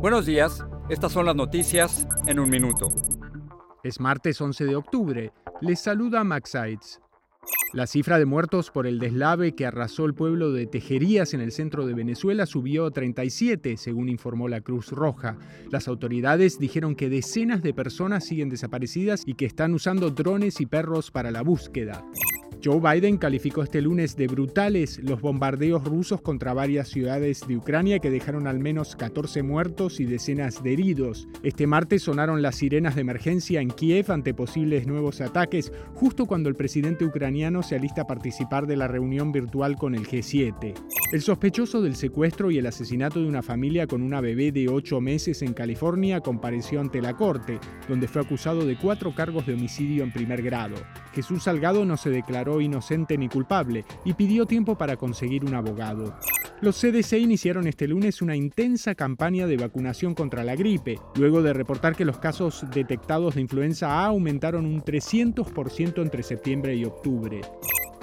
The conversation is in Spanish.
Buenos días, estas son las noticias en un minuto. Es martes 11 de octubre. Les saluda Max Sides. La cifra de muertos por el deslave que arrasó el pueblo de Tejerías en el centro de Venezuela subió a 37, según informó la Cruz Roja. Las autoridades dijeron que decenas de personas siguen desaparecidas y que están usando drones y perros para la búsqueda. Joe Biden calificó este lunes de brutales los bombardeos rusos contra varias ciudades de Ucrania que dejaron al menos 14 muertos y decenas de heridos. Este martes sonaron las sirenas de emergencia en Kiev ante posibles nuevos ataques, justo cuando el presidente ucraniano se alista a participar de la reunión virtual con el G7. El sospechoso del secuestro y el asesinato de una familia con una bebé de 8 meses en California compareció ante la corte, donde fue acusado de cuatro cargos de homicidio en primer grado. Jesús Salgado no se declaró inocente ni culpable y pidió tiempo para conseguir un abogado. Los CDC iniciaron este lunes una intensa campaña de vacunación contra la gripe, luego de reportar que los casos detectados de influenza A aumentaron un 300% entre septiembre y octubre.